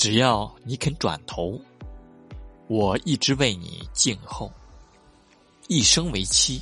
只要你肯转头，我一直为你静候，一生为妻。